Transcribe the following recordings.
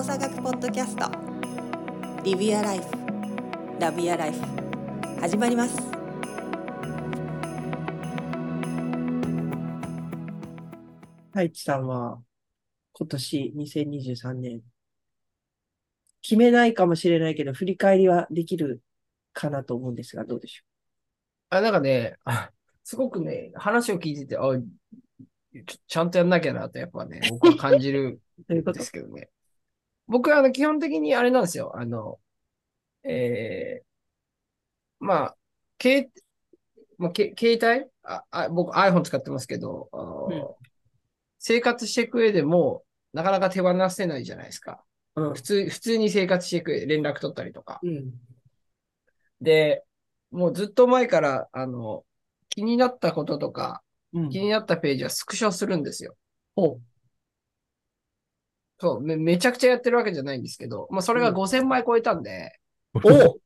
動作学ポッドキャスト。Live Your Life Love Your Life 始まります。太一さんは今年2023年。決めないかもしれないけど振り返りはできるかなと思うんですがどうでしょあ、なんかね、あすごくね、話を聞いてて、あ、ちちゃんとやんなきゃなと、やっぱね、僕は感じるう ということ？ですけどね。僕はあの基本的にあれなんですよ。あの、えー、まあ、携、まあ、け携帯？ああ僕 iPhone 使ってますけど、あのうん生活していく上でも、なかなか手放せないじゃないですか。うん普通、普通に生活していく連絡取ったりとか。うんで、もうずっと前から、あの、気になったこととか、うん気になったページはスクショするんですよ。ほそう、め、めちゃくちゃやってるわけじゃないんですけど、まあ、それがうん。5000枚超えたんで、うお。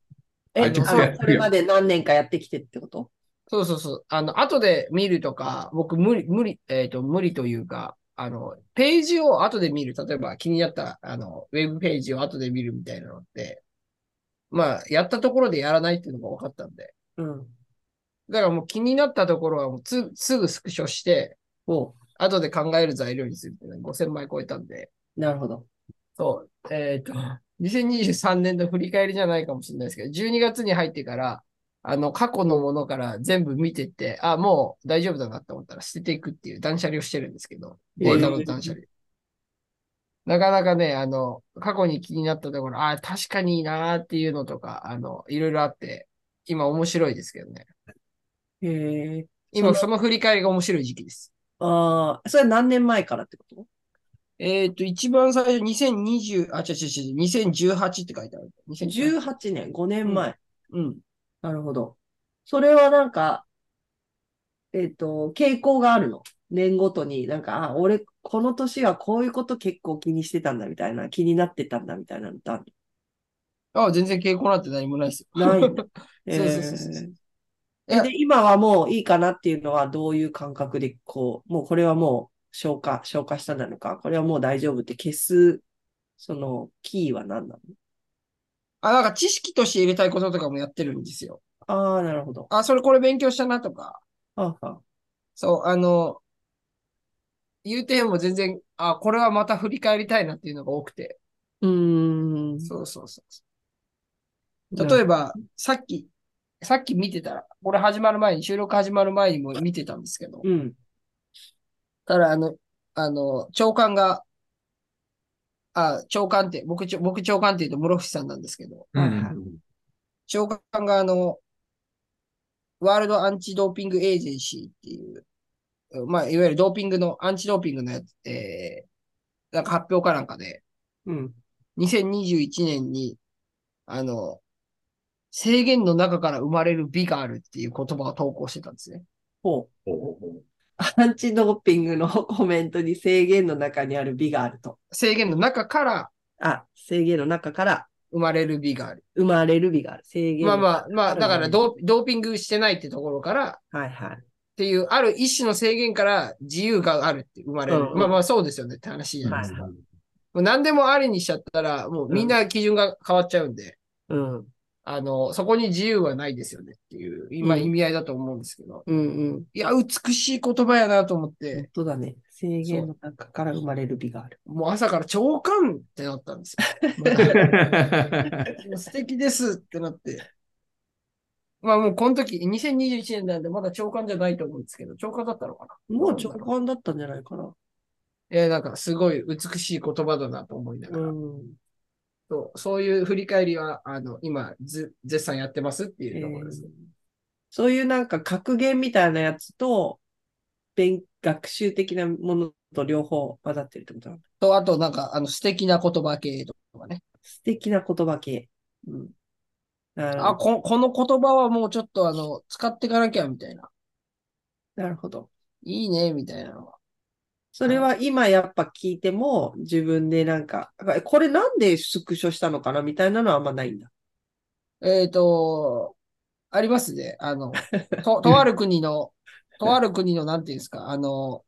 え、ああちょっとやのこれまで何年かやってきてってこと？そうそうそう、あの、後で見るとか、僕無理、無理、えっ、と、無理というか、あの、ページを後で見る。例えば気になった、あの、ウェブページを後で見るみたいなのって、まあ、やったところでやらないっていうのが分かったんで。うん。だからもう気になったところはもうつ、すぐスクショして、お後で考える材料にするっていうのが5000枚超えたんで、なるほど。そう、えっ、と、2023年の振り返りじゃないかもしれないですけど、12月に入ってから、あの、過去のものから全部見てって、あ、もう大丈夫だなと思ったら捨てていくっていう断捨離をしてるんですけど、データの断捨離。なかなかね、あの、過去に気になったところ、あ、確かにいいなーっていうのとか、あの、いろいろあって、今面白いですけどね。へえ。今そその振り返りが面白い時期です。ああ、それは何年前からってこと？えっ、と、一番最初、2020、あ、違う違う違う、2018って書いてある。2018。?18 年、5年前。うん。なるほど。それはなんか、えっと、傾向があるの？年ごとに、なんか、あ、俺、この年はこういうこと結構気にしてたんだみたいな、気になってたんだみたいなのってあるあ、全然傾向なんて何もないですよ。ないんだ。そうそうそうそうで、今はもういいかなっていうのはどういう感覚で、こう、もうこれはもう消化、消化したなのか、これはもう大丈夫って消す、その、キーは何なの？あ、なんか知識として入れたいこととかもやってるんですよ。ああ、なるほど。あ、それこれ勉強したなとか。ああ、そう、あの、言うても全然、あ、これはまた振り返りたいなっていうのが多くて。うーん。そうそうそう。例えば、さっき、さっき見てたら、これ始まる前に、収録始まる前にも見てたんですけど、うん。ただ、あの、あの、長官が、あ、長官って、僕、僕長官って言うと室伏さんなんですけど、はいはい長官があの、ワールドアンチドーピングエージェンシーっていう、まあ、いわゆるドーピングの、アンチドーピングのやつ、えー、なんか発表かなんかで、うん。2021年に、あの、制限の中から生まれる美があるっていう言葉を投稿してたんですね。ほう。アンチドーピングの コメントに制限の中にある美があると。制限の中からあ、制限の中から生まれる美がある。生まれる美がある。制限のまあまあ、まあ、だからドーピングしてないってところから、はいはい。っていう、ある一種の制限から自由があるって生まれる。うんうんまあまあそうですよねって話じゃないですか。はいもう何でもありにしちゃったら、もうみんな基準が変わっちゃうんで、うん。あの、そこに自由はないですよねっていう、今うん意味合いだと思うんですけど。うんうん。いや、美しい言葉やなと思っ本て、当だね。制限の中から生まれる美がある。もう朝から長官ってなったんですよ。素敵ですってなって。まあもうこの時、2021年なんでまだ長官じゃないと思うんですけど、長官だったのかな？もう長官だったんじゃないかな。えーなんかすごい美しい言葉だなと思いながら。うん。そうそういう振り返りは、あの、今、ず、絶賛やってますっていうところですね。そういうなんか格言みたいなやつと、勉学習的なものと両方混ざってるってことなの？と、あと、なんか、あの、素敵な言葉系とかね。素敵な言葉系。うん。あ、ど。こ、この言葉はもうちょっと、あの、使っていかなきゃ、みたいな。なるほど。いいね、みたいなのは。それは今やっぱ聞いても自分でなんか、あこれなんでスクショしたのかな？みたいなのはあんまないんだ。えっ、と、ありますね。あの、と、とある国の、とある国の、なんていうんですか、あの、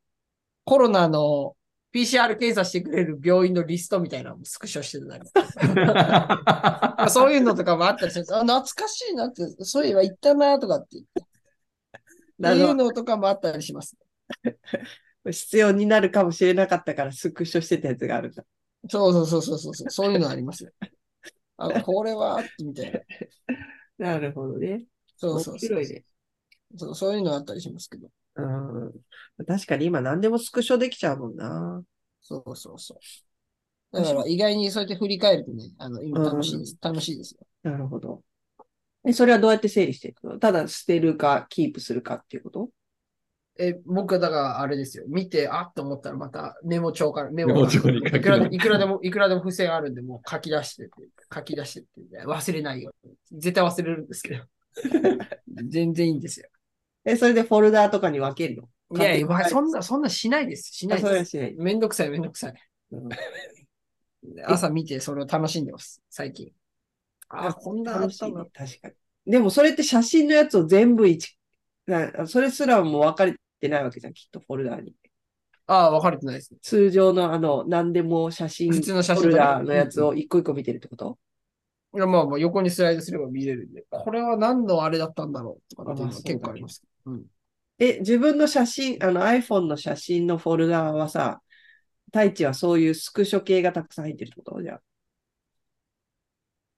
コロナの PCR 検査してくれる病院のリストみたいなのもスクショしてたり。そういうのとかもあったりするんですあ、懐かしいなって、そういえば行ったなとかって言って。っていうのとかもあったりします。必要になるかもしれなかったからスクショしてたやつがあるんだ。そうそうそうそうそうそう。そういうのありますよ。あ、これは、みたいな。なるほどね。そうそうそう面白いね。そう。そういうのあったりしますけど。うん。確かに今何でもスクショできちゃうもんな。そうそうそう。だから意外にそうやって振り返るとね、あの、今楽しいです。楽しいですよ。なるほど。え、それはどうやって整理していくの？ただ捨てるか、キープするかっていうこと？え、僕はだからあれですよ。見て、あっと思ったらまたメモ帳から、メメモ帳に書き出いくらでいくらでも、いくらでも付箋あるんで、もう書き出してって、書き出してって、忘れないよ。絶対忘れるんですけど。全然いいんですよ。え、それでフォルダーとかに分けるの？いやいや、そんな、そんなしないです。しなあいです。しない。めんどくさい、めんどくさい。うん朝見てそれを楽しんでます、最近。あ、こんなあっ。確かに。でもそれって写真のやつを全部一、なそれすらも分かれてないわけじゃん、きっとフォルダーに。ああ、分かれてないですね。通常のあの、何でも写真、普通の写真フォルダーのやつを一個一個見てるってこと？いや、まあまあ横にスライドすれば見れるんで、これは何のあれだったんだろうとかっていうのはあ結構あります。うん。え、自分の写真、あの iPhone の写真のフォルダーはさ、太一はそういうスクショ系がたくさん入ってるってこと？じゃあ。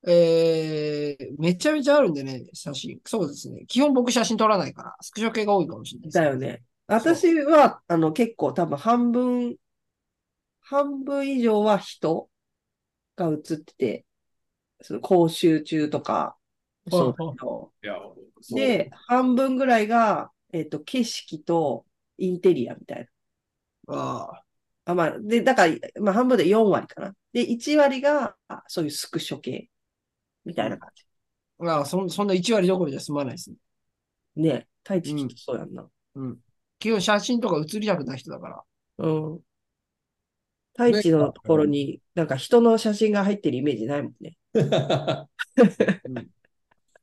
えー、めちゃめちゃあるんでね、写真。そうですね。基本僕写真撮らないから、スクショ系が多いかもしれないです。だよね。私は、あの、結構多分半分、半分以上は人が写ってて、その講習中とか、そうで、半分ぐらいが、えっと、景色とインテリアみたいな。ああ、まあ、で、だから、まあ、半分で4割かな。で、1割が、あそういうスクショ系、みたいな感じ。あ、ああそんそんな1割どころじゃ済まないですね。ね、太一きっとそうやんな。うん。基本写真とか写りたくない人だから。うん。太一のところに、なんか人の写真が入ってるイメージないもんね。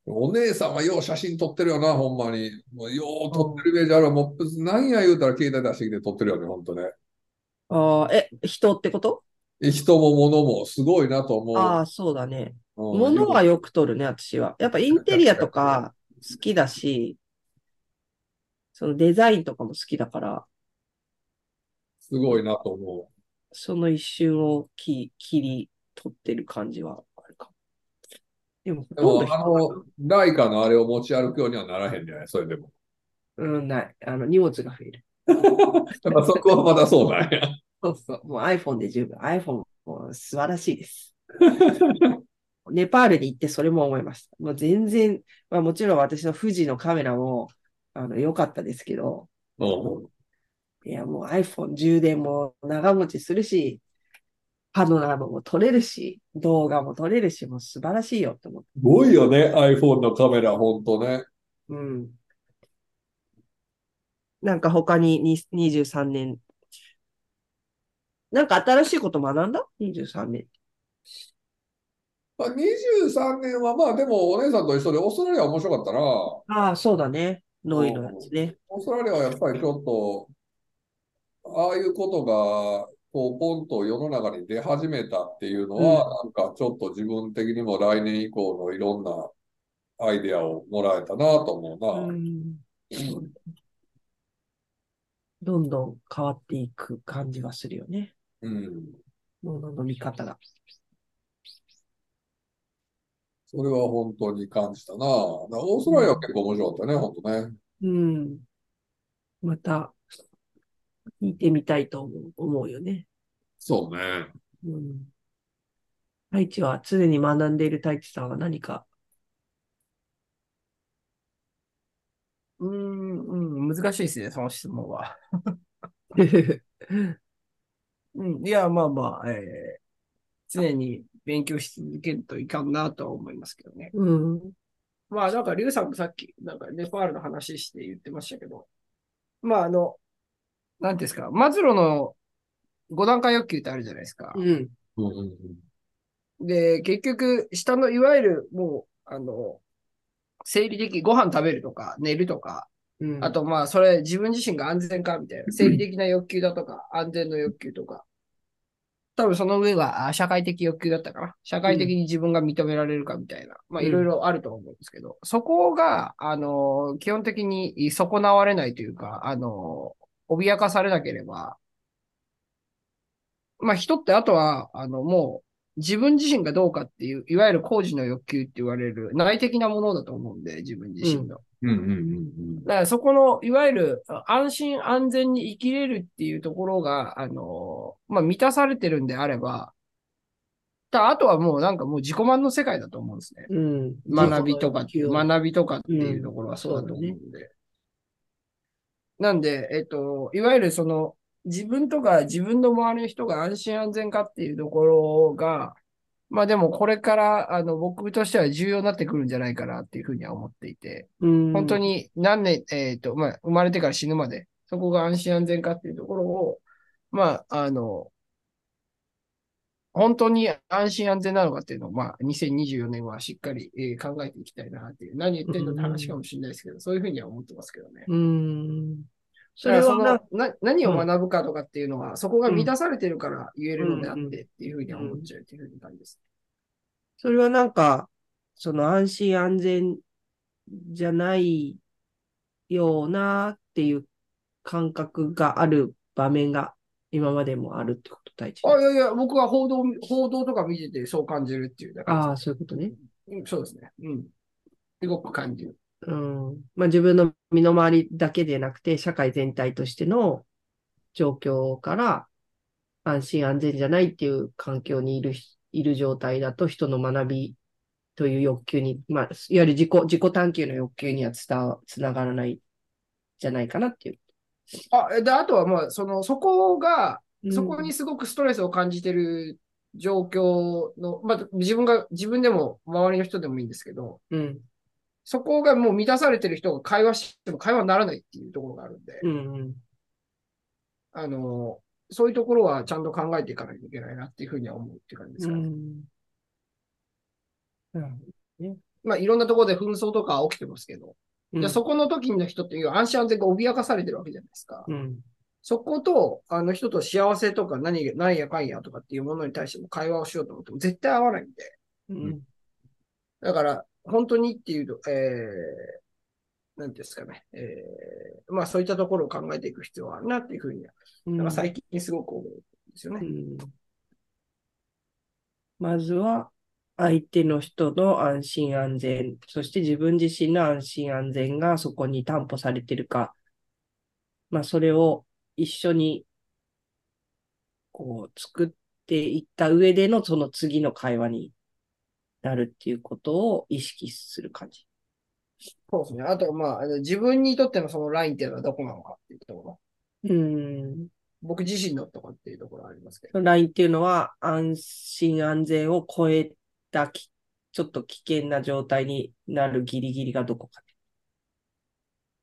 お姉さんはよう写真撮ってるよな、ほんまに。もうよう撮ってるイメージあるわ。もう、なんや言うたら携帯出してきて撮ってるよね、ほんとね。ああ、え、人ってこと？え人も物もすごいなと思う。ああ、そうだね。うん物はよく撮るね、私は。やっぱインテリアとか好きだし、そのデザインとかも好きだから、すごいなと思その一瞬を切切り取ってる感じはあるかも。でも。でも、あの、ライカのあれを持ち歩くようにはならへんじゃない？それでも。うん、ない。あの、荷物が増える。やっぱそこはまだそうなんや。そうそう。もう iPhone で十分。iPhone も素晴らしいです。ネパールに行ってそれも思いました。もう全然、まあもちろん私の富士のカメラも、あの、良かったですけど、うんいや、もう iPhone 充電も長持ちするし、パノラマも撮れるし、動画も撮れるし、もう素晴らしいよって思って。すごいよね、iPhone のカメラ、ほんとね。うん。なんか他にに23年。なんか新しいこと学んだ ?23 年。まあ、23年はまあでもお姉さんと一緒でオーストラリアは面白かったな。ああ、そうだね。ノイのやつね。オーストラリアはやっぱりちょっと、ああいうことが、こう、ポンと世の中に出始めたっていうのは、なんかちょっと自分的にも来年以降のいろんなアイデアをもらえたなと思うな。うんどんどん変わっていく感じがするよね。うん。ものの見方が。それは本当に感じたな。だからオーストラリアは結構面白かったね、本当ね。うん。また、聞いてみたいと思う思うよね。そうね。うん。太一は常に学んでいる太一さんは何か？うーん、うん、難しいですね、その質問は。うん、いや、まあまあ、えー常に勉強し続けるといかんなとは思いますけどね。うん。まあ、なんか、リュウさんもさっき、なんか、ネパールの話して言ってましたけど、まあ、あの、なんですか、マズローの5段階欲求ってあるじゃないですか。うん。で、結局、下の、いわゆる、もう、あの、生理的、ご飯食べるとか、寝るとか、うんあと、まあ、それ、自分自身が安全かみたいな。生理的な欲求だとか、安全の欲求とか。多分その上は、あ社会的欲求だったかな。社会的に自分が認められるかみたいな。まあ、うんいろいろあると思うんですけど、そこが、あの、基本的に損なわれないというか、あの、脅かされなければ、まあ、人ってあとは、あの、もう、自分自身がどうかっていう、いわゆる工事の欲求って言われる内的なものだと思うんで、自分自身の。うんうんうんだからそこの、いわゆる安心安全に生きれるっていうところが、あの、まあ、満たされてるんであれば、だあとはもうなんかもう自己満の世界だと思うんですね。うん。学びとか、学びとかっていうところはそうだと思うんで。なんで、えっと、いわゆるその、自分とか自分の周りの人が安心安全かっていうところが、まあでもこれから、あの、僕としては重要になってくるんじゃないかなっていうふうには思っていて、うん本当に何年、えっ、と、まあ、生まれてから死ぬまで、そこが安心安全かっていうところを、まあ、あの、本当に安心安全なのかっていうのを、まあ、2024年はしっかり、えー考えていきたいなっていう、何言ってんのって話かもしれないですけど、そういうふうには思ってますけどね。うん。そそれはなの、な、何を学ぶかとかっていうのは、そこが満たされてるから言えるのであってっていうふうには思っちゃうっていうふうに感じです。それはなんか、その安心安全じゃないようなっていう感覚がある場面が今までもあるってこと、大地。あ、いやいや、僕は報道、報道とか見ててそう感じるっていうああ、そういうことね。うんそうですね。うん。すごく感じる。うん。まあ自分の身の回りだけでなくて、社会全体としての状況から安心安全じゃないっていう環境にいるひ、いる状態だと人の学びという欲求に、まあ、いわゆる自己、自己探求の欲求には伝わ、つながらないじゃないかなっていう。あ、えで、あとはまあ、その、そこが、うんそこにすごくストレスを感じてる状況の、まあ、自分が、自分でも周りの人でもいいんですけど、うん。そこがもう満たされてる人が会話しても会話にならないっていうところがあるんで、うんうん。あの、そういうところはちゃんと考えていかないといけないなっていうふうには思うっていう感じですかね。うん。うんまあ、いろんなところで紛争とか起きてますけど、うんじゃあそこの時の人っていう安心安全が脅かされてるわけじゃないですか。うん。そこと、あの人と幸せとか何が、何やかんやとかっていうものに対しても会話をしようと思っても絶対合わないんで。うん。だから、本当にっていうと、えー、なんですかね。えー、まあそういったところを考えていく必要はあるなっていうふうには、うんなんか最近すごく思うんですよね。うんまずは、相手の人の安心安全、そして自分自身の安心安全がそこに担保されているか、まあ、それを一緒に、こう、作っていった上でのその次の会話になるっていうことを意識する感じ。そうですね。あと、まあ、自分にとってのそのラインっていうのはどこなのかっていうところ。うん。僕自身のところっていうところはありますけど。ラインっていうのは安心安全を超えたき、ちょっと危険な状態になるギリギリがどこか。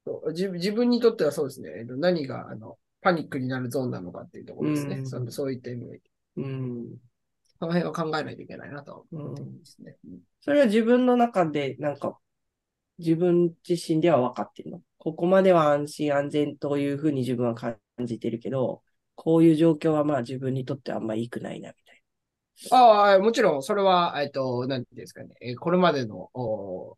そう自自分にとってはそうですね。えっと何が、あの、パニックになるゾーンなのかっていうところですね。うんそのそういった意味で。うん。その辺は考えないといけないなとうん思ってますね。うんそれは自分の中で、なんか、自分自身では分かってるの？ここまでは安心安全というふうに自分は感じてるけど、こういう状況はまあ自分にとってあんま良くないな、みたいああ、もちろん、それは、えっと、なんていうんですかね。えーこれまでの、お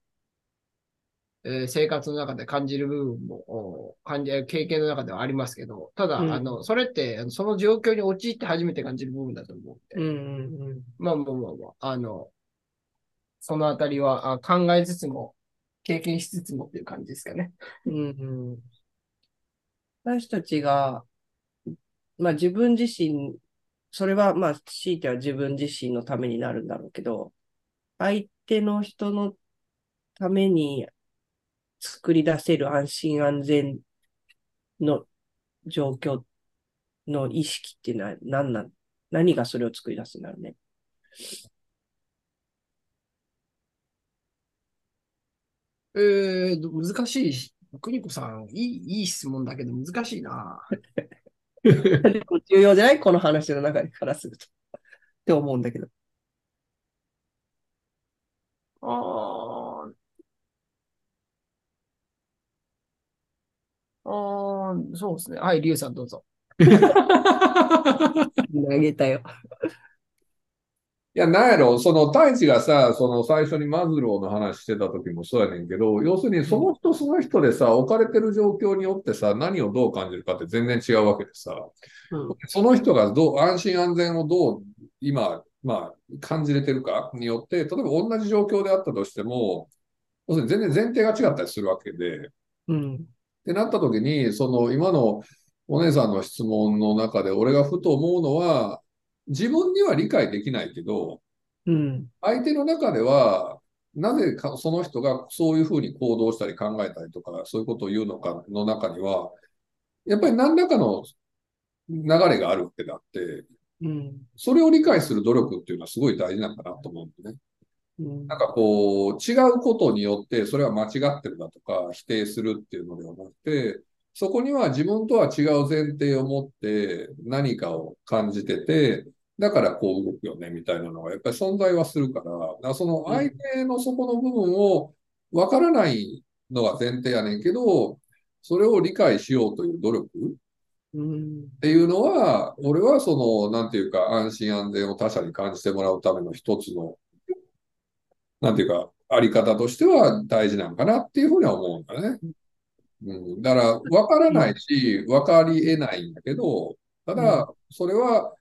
えー生活の中で感じる部分も、お感じ、経験の中ではありますけど、ただ、うんあの、それって、その状況に陥って初めて感じる部分だと思うん。うんうんまあまあまあまあ、あの、そのあたりはあ考えつつも、経験しつつもっていう感じですかね。うん。うんうん。私たちが、まあ自分自身、それはまあ強いては自分自身のためになるんだろうけど、相手の人のために作り出せる安心安全の状況の意識っていうのは何なん、何がそれを作り出すんだろうね。えー、ど難しいし、邦子さん、いい、いい質問だけど難しいな。重要じゃない？この話の中からすると。って思うんだけど。ああ。ーそうですね。はい、リュウさんどうぞ。投げたよ。いや、なんやろ、その、太一がさ、その最初にマズローの話してた時もそうやねんけど、要するにその人その人でさ、置かれてる状況によってさ、何をどう感じるかって全然違うわけでさ、うんその人がどう、安心安全をどう、今、まあ、感じれてるかによって、例えば同じ状況であったとしても、要するに全然前提が違ったりするわけで、うん。ってなった時に、その今のお姉さんの質問の中で俺がふと思うのは、自分には理解できないけど、うん。相手の中では、なぜかその人がそういうふうに行動したり考えたりとか、そういうことを言うのかの中には、やっぱり何らかの流れがあるわけであって、うん。それを理解する努力っていうのはすごい大事なんだなと思うんでね。うんなんかこう、違うことによって、それは間違ってるだとか、否定するっていうのではなくて、そこには自分とは違う前提を持って何かを感じてて、だからこう動くよね、みたいなのがやっぱり存在はするから、だからその相手のそこの部分を分からないのが前提やねんけど、それを理解しようという努力うん。っていうのは、俺はその、なんていうか、安心安全を他者に感じてもらうための一つの、なんていうか、あり方としては大事なんかなっていうふうには思うんだね。うん、だから、わからないし、わかり得ないんだけど、ただ、それは、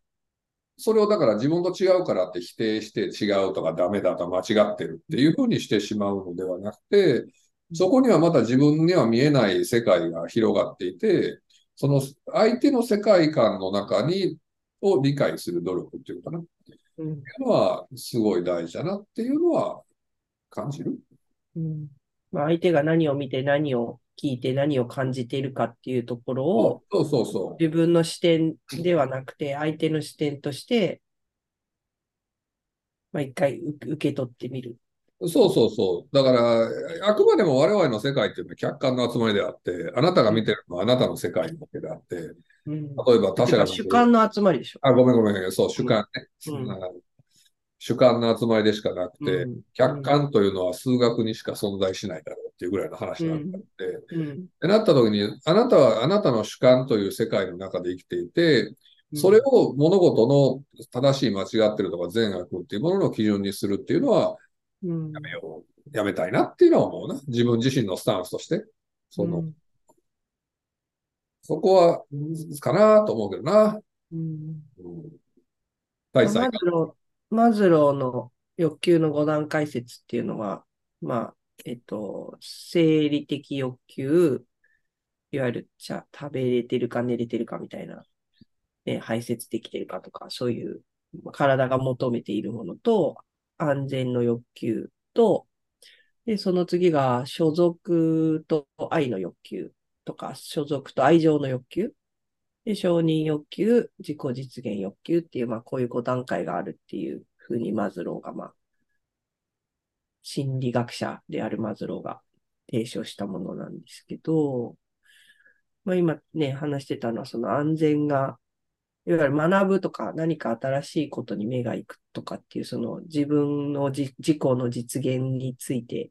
それをだから自分と違うからって否定して違うとかダメだとか間違ってるっていうふうにしてしまうのではなくて、そこにはまた自分には見えない世界が広がっていて、その相手の世界観の中に、を理解する努力っていうかな。うん。は、すごい大事だなっていうのは感じる。うん。まあ、相手が何を見て何を聞いて何を感じているかっていうところを、そうそうそ自分の視点ではなくて、相手の視点として、まあ、一回う受け取ってみる。う。そうそうそう。だから、あくまでも我々の世界っていうのは客観の集まりであって、あなたが見てるのはあなたの世界なわけであって、うん。例えば他者が主観の集まりでしょ。あ、ごめんごめん。そう、主観ね。主観の集まりでしかなくて、うん客観というのは数学にしか存在しないだろうっていうぐらいの話なうん。ってなった時に、あなたはあなたの主観という世界の中で生きていて、それを物事の正しい間違ってるとか善悪っていうものの基準にするっていうのはうん、やめよう。やめたいなっていうのは思うな。自分自身のスタンスとして。その、うんそこは、かなと思うけどな。うん。大祭マズロー、マズローの欲求の5段階説っていうのは、まあ、えっと、生理的欲求、いわゆる、じゃあ食べれてるか寝れてるかみたいな、ね、排泄できてるかとか、そういうまあ体が求めているものと、安全の欲求と、で、その次が所属と愛の欲求とか、所属と愛情の欲求？で、承認欲求、自己実現欲求っていう、まあ、こういう5段階があるっていうふうに、マズローが、まあ、心理学者であるマズローが提唱したものなんですけど、まあ、今ね、話してたのは、その安全が、いわゆる学ぶとか何か新しいことに目が行くとかっていう、その自分のじ自己の実現について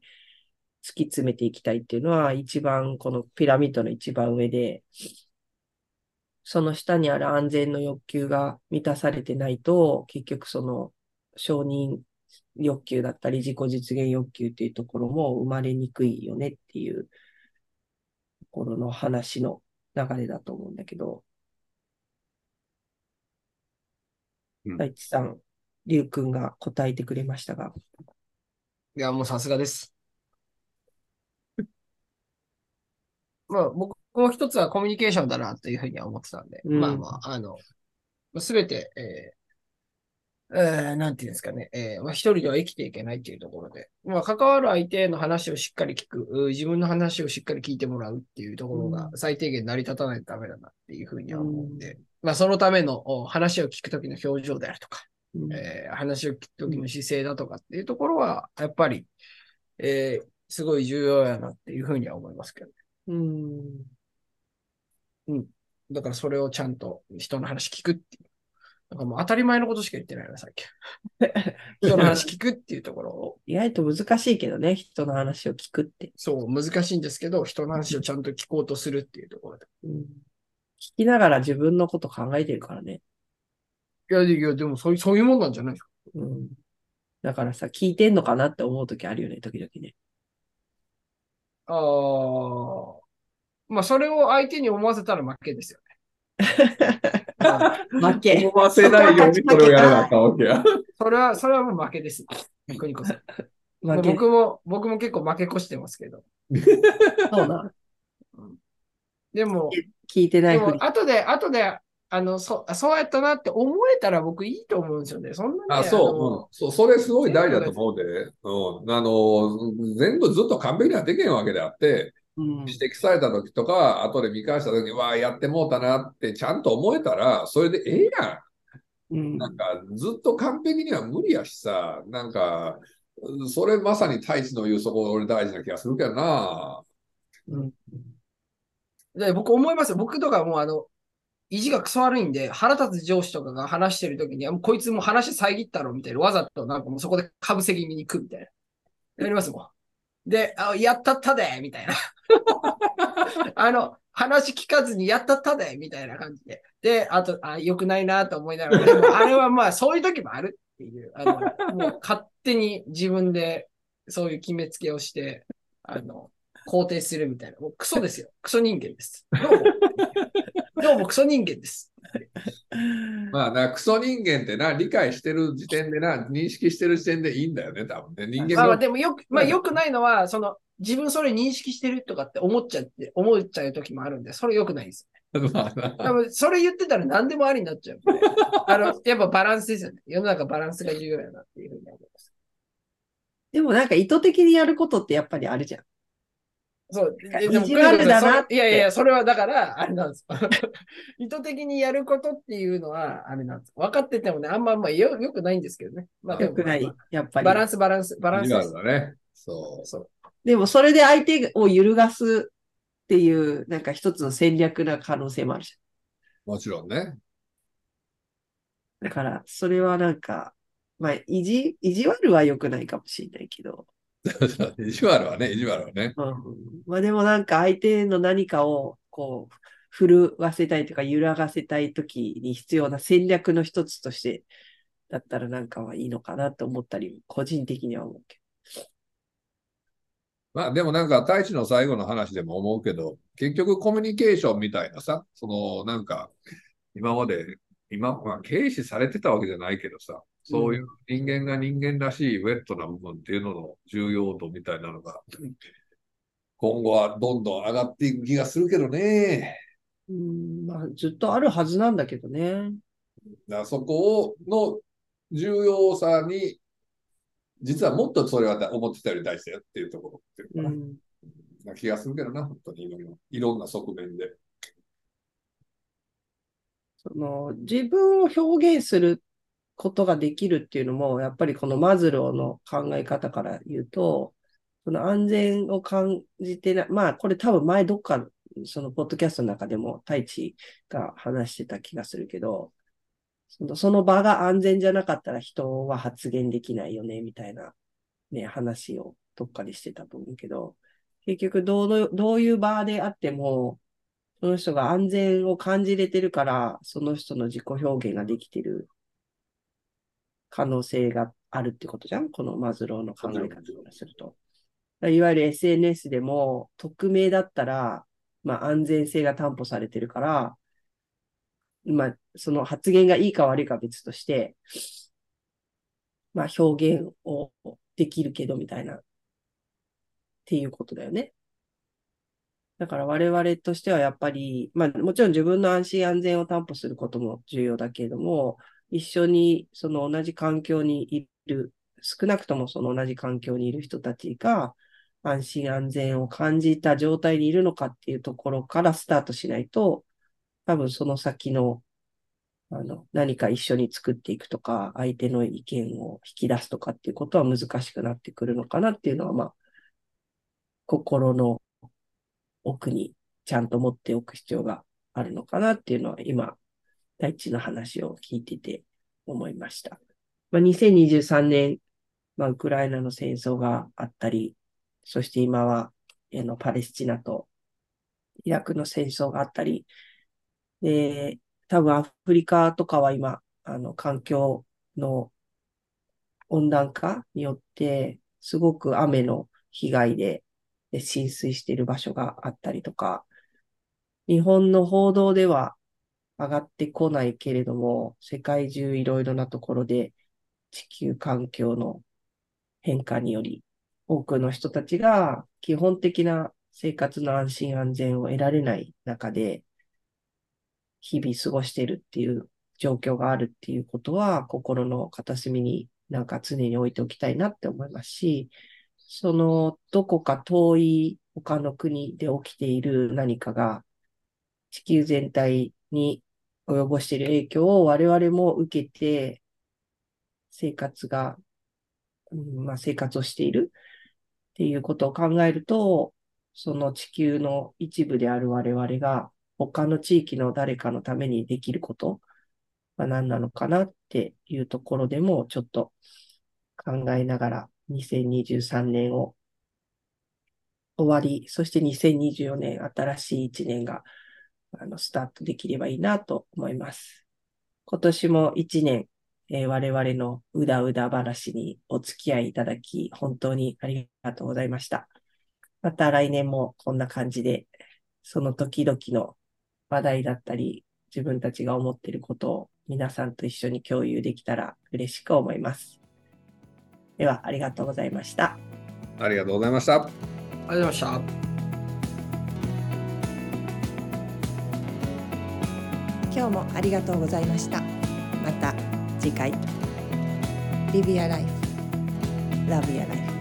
突き詰めていきたいっていうのは、一番、このピラミッドの一番上で、その下にある安全の欲求が満たされてないと、結局その承認欲求だったり自己実現欲求っていうところも生まれにくいよねっていうところの話の流れだと思うんだけど、うん。大地さん、りゅうくんが答えてくれましたが、いや、もうさすがです。まあ、僕も一つはコミュニケーションだなというふうには思ってたんで、うん。まあまあ、あの、すべて、えーえーなんていうんですかね、えーまあ、一人では生きていけないっていうところで、まあ、関わる相手の話をしっかり聞く、う自分の話をしっかり聞いてもらうっていうところがう最低限成り立たないとダメだなっていうふうには思うんで、まあ、そのためのお話を聞くときの表情であるとか、うん。えー話を聞くときの姿勢だとかっていうところは、やっぱり、えーすごい重要やなっていうふうには思いますけどね。うん、だからそれをちゃんと人の話聞くっていう。なんかもう当たり前のことしか言ってないな、さっき。人の話聞くっていうところを、意外と難しいけどね、人の話を聞くって。そう、難しいんですけど、人の話をちゃんと聞こうとするっていうところで。うん、聞きながら自分のこと考えてるからね。いや、いや、でもそういう、そういうもんなんじゃないですか。うん。だからさ、聞いてんのかなって思うときあるよね、時々ね。ああ。まあ、それを相手に思わせたら負けですよね。負け。思わせないようにそれをやらなかったわけや。それは、それはもう負けです。逆にこそ。負け。僕も、僕も結構負け越してますけど。そうな。でも、聞いてないでも。後で、後で、あの、そ、そうやったなって思えたら僕いいと思うんですよね。そんなね、あ、のそう、うん。そう、それすごい大事だと思うで。うん。あの、全部ずっと完璧にはできんわけであって、うん指摘された時とか、後で見返した時に、わあ、やってもうたなってちゃんと思えたら、それでええやうんん。なんか、ずっと完璧には無理やしさ、なんか、それまさに太一の言うそこ俺大事な気がするけどな。うんで僕思いますよ。僕とかもうあの、意地がクソ悪いんで、腹立つ上司とかが話してるときに、もうこいつも話遮ったろみたいな、わざとなんかもうそこでかぶせ気味に行くみたいな。やりますもん。で、あやったったでみたいな。あの、話聞かずにやったったでみたいな感じで。で、あと、あ、良くないなと思いながら、あれはまあそういう時もあるっていう、あの、もう勝手に自分でそういう決めつけをして、あの、肯定するみたいな。もうクソですよ。クソ人間です。どうも。どうもクソ人間です。まあな、クソ人間ってな、理解してる時点でな、認識してる時点でいいんだよね、多分ね。人間まあまあがでもよく、まあ良くないのは、その、自分それ認識してるとかって思っちゃって、思っちゃう時もあるんで、それ良くないです。まあな多分それ言ってたら何でもありになっちゃうんで。あの、やっぱバランスですよね。世の中バランスが重要やなっていうふうに思います。でもなんか意図的にやることってやっぱりあるじゃん。そう。かででも意地悪だないやいや、それはだから、あれなんです。意図的にやることっていうのは、あれなんです。分かっててもね、あんまあんまよよくないんですけどね。まあ、よくない。やっぱりバ。ランス、バランス、バランス意地です。悪だね。そう。そう。でもそれで相手を揺るがすっていう、なんか一つの戦略な可能性もあるじもちろんね。ゃん。だから、それはなんか、まあ、意地、意地悪は良くないかもしれないけど、意地悪はね、意地悪はね。うん。まあでもなんか相手の何かを、こう、震わせたいとか揺らがせたいときに必要な戦略の一つとして、だったらなんかはいいのかなと思ったり、個人的には思うけまあでもなんか、太一の最後の話でも思うけど、結局コミュニケーションみたいなさ、そのなんか、今まで、今、まあ、軽視されてたわけじゃないけどさ、そういう人間が人間らしいウェットな部分っていうのの重要度みたいなのが、今後はどんどん上がっていく気がするけどね。ど。うん、まあずっとあるはずなんだけどね。だそこをの重要さに、実はもっとそれは思ってたより大事だよっていうところっていうのかな。うん。な気がするけどな、本当にいろいろいろんな側面で。その、自分を表現することができるっていうのも、やっぱりこのマズローの考え方から言うと、その安全を感じてな、まあこれ多分前どっか、そのポッドキャストの中でも太一が話してた気がするけど、そのその場が安全じゃなかったら人は発言できないよね、みたいなね、話をどっかでしてたと思うけど、結局どうの、どういう場であっても、その人が安全を感じれてるから、その人の自己表現ができてる可能性があるってことじゃん？このマズローの考え方からすると。いわゆる SNS でも、匿名だったら、まあ安全性が担保されてるから、まあその発言がいいか悪いかは別として、まあ表現をできるけどみたいな、っていうことだよね。だから我々としてはやっぱり、まあもちろん自分の安心安全を担保することも重要だけれども、一緒にその同じ環境にいる、少なくともその同じ環境にいる人たちが安心安全を感じた状態にいるのかっていうところからスタートしないと、多分その先のあの何か一緒に作っていくとか、相手の意見を引き出すとかっていうことは難しくなってくるのかなっていうのは、まあ、心の奥にちゃんと持っておく必要があるのかなっていうのは今、大地の話を聞いてて思いました。まあ、2023年、まあ、ウクライナの戦争があったり、そして今は、あの、パレスチナとイラクの戦争があったり、で、多分アフリカとかは今、あの、環境の温暖化によって、すごく雨の被害でで浸水している場所があったりとか、日本の報道では上がってこないけれども、世界中いろいろなところで地球環境の変化により、多くの人たちが基本的な生活の安心安全を得られない中で、日々過ごしているっていう状況があるっていうことは、心の片隅になんか常に置いておきたいなって思いますし、そのどこか遠い他の国で起きている何かが地球全体に及ぼしている影響を我々も受けて生活が、うんまあ、生活をしているっていうことを考えると、その地球の一部である我々が他の地域の誰かのためにできることは何なのかなっていうところでもちょっと考えながら2023年を終わり、そして2024年新しい1年があのスタートできればいいなと思います。今年も1年、えー我々のうだうだ話にお付き合いいただき、本当にありがとうございました。また来年もこんな感じで、その時々の話題だったり、自分たちが思っていることを皆さんと一緒に共有できたら嬉しく思います。では、ありがとうございました。ありがとうございました。ありがとうございました。今日もありがとうございましたまた次回 Live your life Love your life